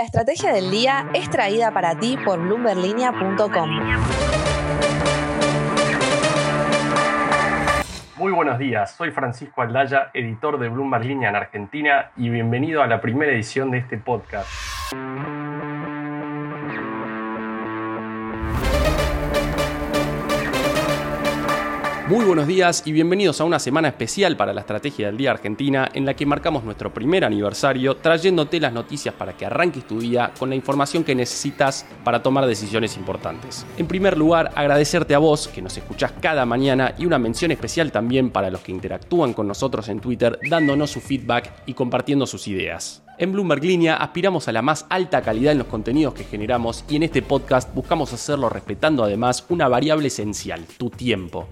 La estrategia del día es traída para ti por bloomberlinia.com. Muy buenos días, soy Francisco Aldaya, editor de Bloomberg Línea en Argentina y bienvenido a la primera edición de este podcast. Muy buenos días y bienvenidos a una semana especial para la Estrategia del Día Argentina en la que marcamos nuestro primer aniversario trayéndote las noticias para que arranques tu día con la información que necesitas para tomar decisiones importantes. En primer lugar, agradecerte a vos que nos escuchás cada mañana y una mención especial también para los que interactúan con nosotros en Twitter dándonos su feedback y compartiendo sus ideas. En Bloomberg Línea aspiramos a la más alta calidad en los contenidos que generamos y en este podcast buscamos hacerlo respetando además una variable esencial, tu tiempo.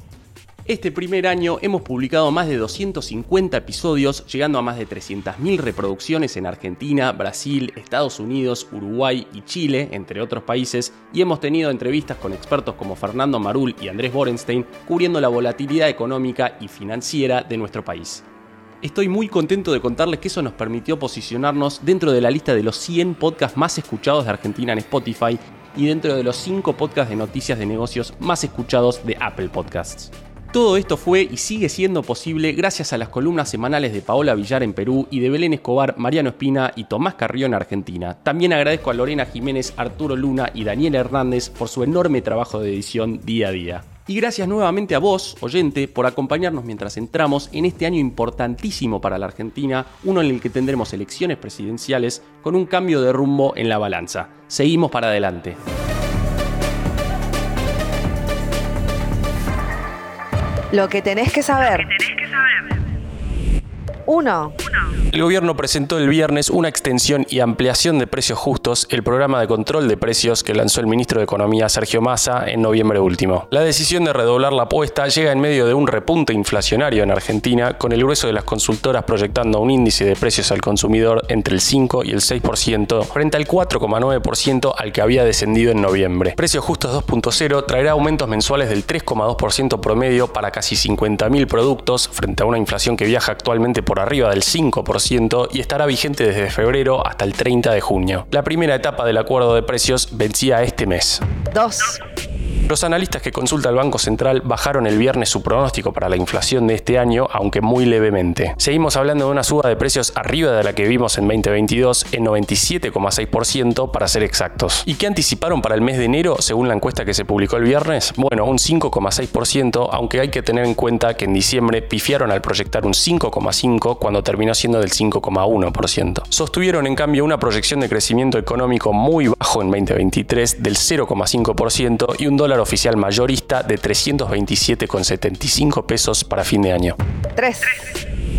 Este primer año hemos publicado más de 250 episodios, llegando a más de 300.000 reproducciones en Argentina, Brasil, Estados Unidos, Uruguay y Chile, entre otros países, y hemos tenido entrevistas con expertos como Fernando Marul y Andrés Borenstein, cubriendo la volatilidad económica y financiera de nuestro país. Estoy muy contento de contarles que eso nos permitió posicionarnos dentro de la lista de los 100 podcasts más escuchados de Argentina en Spotify y dentro de los 5 podcasts de noticias de negocios más escuchados de Apple Podcasts. Todo esto fue y sigue siendo posible gracias a las columnas semanales de Paola Villar en Perú y de Belén Escobar, Mariano Espina y Tomás Carrió en Argentina. También agradezco a Lorena Jiménez, Arturo Luna y Daniel Hernández por su enorme trabajo de edición día a día. Y gracias nuevamente a vos, oyente, por acompañarnos mientras entramos en este año importantísimo para la Argentina, uno en el que tendremos elecciones presidenciales con un cambio de rumbo en la balanza. Seguimos para adelante. Lo que tenés que saber. 1. El gobierno presentó el viernes una extensión y ampliación de precios justos, el programa de control de precios que lanzó el ministro de Economía Sergio Massa en noviembre último. La decisión de redoblar la apuesta llega en medio de un repunte inflacionario en Argentina, con el grueso de las consultoras proyectando un índice de precios al consumidor entre el 5 y el 6%, frente al 4,9% al que había descendido en noviembre. Precios justos 2.0 traerá aumentos mensuales del 3,2% promedio para casi 50.000 productos, frente a una inflación que viaja actualmente por arriba del 5% y estará vigente desde febrero hasta el 30 de junio. La primera etapa del acuerdo de precios vencía este mes. 2. Los analistas que consulta el Banco Central bajaron el viernes su pronóstico para la inflación de este año, aunque muy levemente. Seguimos hablando de una suba de precios arriba de la que vimos en 2022, en 97,6% para ser exactos. ¿Y qué anticiparon para el mes de enero según la encuesta que se publicó el viernes? Bueno, un 5,6%, aunque hay que tener en cuenta que en diciembre pifiaron al proyectar un 5,5% cuando terminó siendo del 5,1%. Sostuvieron en cambio una proyección de crecimiento económico muy bajo en 2023 del 0,5% y un dólar oficial mayorista de 327,75 pesos para fin de año. 3.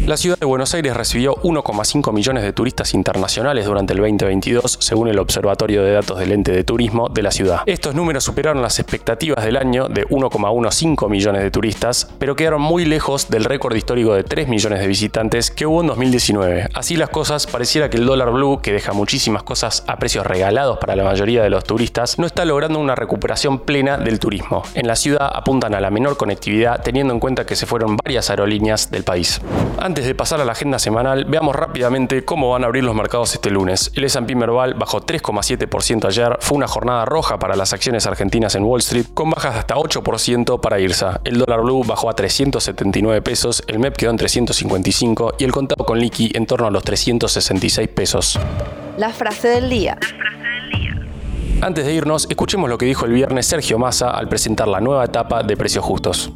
La ciudad de Buenos Aires recibió 1,5 millones de turistas internacionales durante el 2022, según el Observatorio de Datos del Ente de Turismo de la ciudad. Estos números superaron las expectativas del año de 1,15 millones de turistas, pero quedaron muy lejos del récord histórico de 3 millones de visitantes que hubo en 2019. Así las cosas, pareciera que el dólar blue, que deja muchísimas cosas a precios regalados para la mayoría de los turistas, no está logrando una recuperación plena del turismo. En la ciudad apuntan a la menor conectividad, teniendo en cuenta que se fueron varias aerolíneas del país. Antes de pasar a la agenda semanal, veamos rápidamente cómo van a abrir los mercados este lunes. El S&P Merval bajó 3,7% ayer, fue una jornada roja para las acciones argentinas en Wall Street, con bajas de hasta 8% para IRSA. El dólar blue bajó a 379 pesos, el MEP quedó en 355 y el contado con liqui en torno a los 366 pesos. La frase del día. Antes de irnos, escuchemos lo que dijo el viernes Sergio Massa al presentar la nueva etapa de precios justos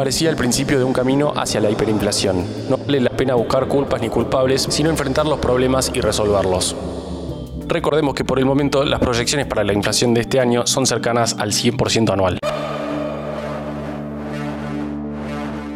parecía el principio de un camino hacia la hiperinflación. No vale la pena buscar culpas ni culpables, sino enfrentar los problemas y resolverlos. Recordemos que por el momento las proyecciones para la inflación de este año son cercanas al 100% anual.